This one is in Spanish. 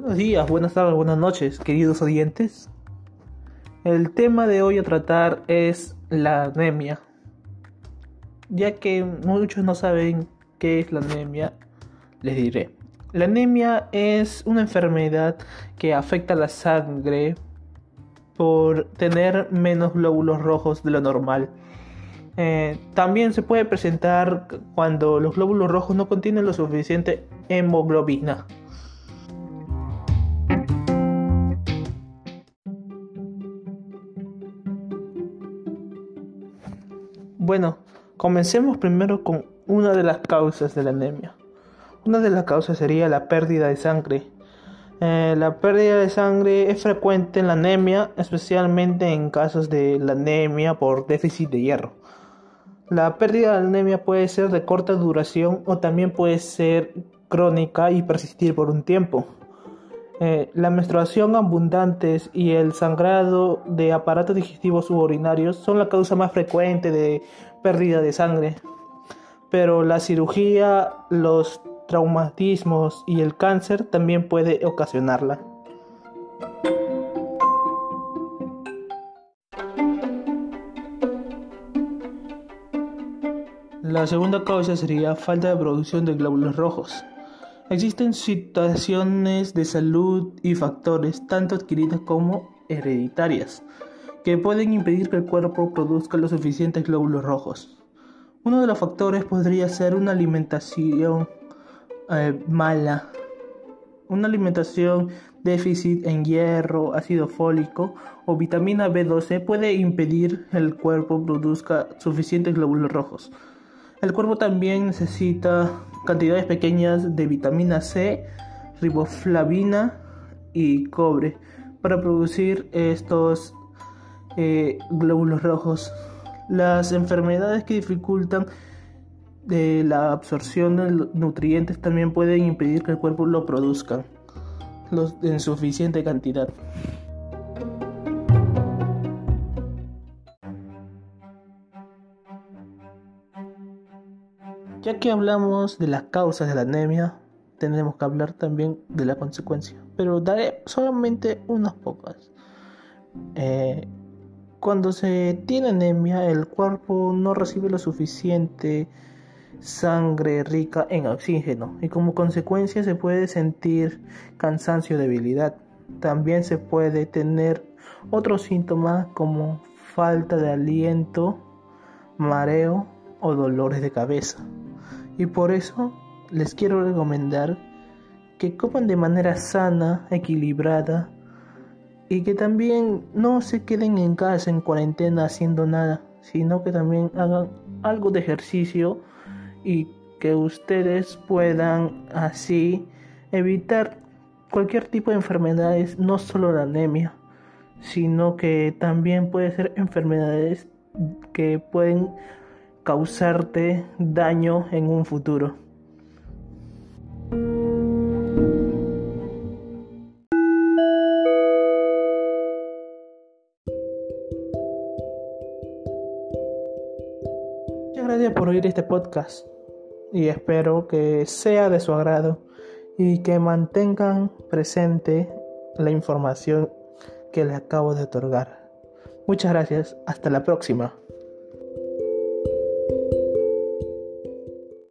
Buenos días, buenas tardes, buenas noches, queridos oyentes. El tema de hoy a tratar es la anemia. Ya que muchos no saben qué es la anemia, les diré. La anemia es una enfermedad que afecta la sangre por tener menos glóbulos rojos de lo normal. Eh, también se puede presentar cuando los glóbulos rojos no contienen lo suficiente hemoglobina. Bueno, comencemos primero con una de las causas de la anemia. Una de las causas sería la pérdida de sangre. Eh, la pérdida de sangre es frecuente en la anemia, especialmente en casos de la anemia por déficit de hierro. La pérdida de anemia puede ser de corta duración o también puede ser crónica y persistir por un tiempo. Eh, la menstruación abundantes y el sangrado de aparatos digestivos suburinarios son la causa más frecuente de pérdida de sangre. Pero la cirugía, los traumatismos y el cáncer también puede ocasionarla. La segunda causa sería falta de producción de glóbulos rojos. Existen situaciones de salud y factores, tanto adquiridas como hereditarias, que pueden impedir que el cuerpo produzca los suficientes glóbulos rojos. Uno de los factores podría ser una alimentación eh, mala, una alimentación déficit en hierro, ácido fólico o vitamina B12 puede impedir que el cuerpo produzca suficientes glóbulos rojos. El cuerpo también necesita cantidades pequeñas de vitamina C, riboflavina y cobre para producir estos eh, glóbulos rojos. Las enfermedades que dificultan de la absorción de nutrientes también pueden impedir que el cuerpo lo produzca en suficiente cantidad. Ya que hablamos de las causas de la anemia, tendremos que hablar también de la consecuencia, pero daré solamente unas pocas. Eh, cuando se tiene anemia, el cuerpo no recibe lo suficiente sangre rica en oxígeno y como consecuencia se puede sentir cansancio, debilidad. También se puede tener otros síntomas como falta de aliento, mareo o dolores de cabeza. Y por eso les quiero recomendar que coman de manera sana, equilibrada y que también no se queden en casa en cuarentena haciendo nada, sino que también hagan algo de ejercicio y que ustedes puedan así evitar cualquier tipo de enfermedades, no solo la anemia, sino que también puede ser enfermedades que pueden causarte daño en un futuro. Muchas gracias por oír este podcast y espero que sea de su agrado y que mantengan presente la información que le acabo de otorgar. Muchas gracias, hasta la próxima.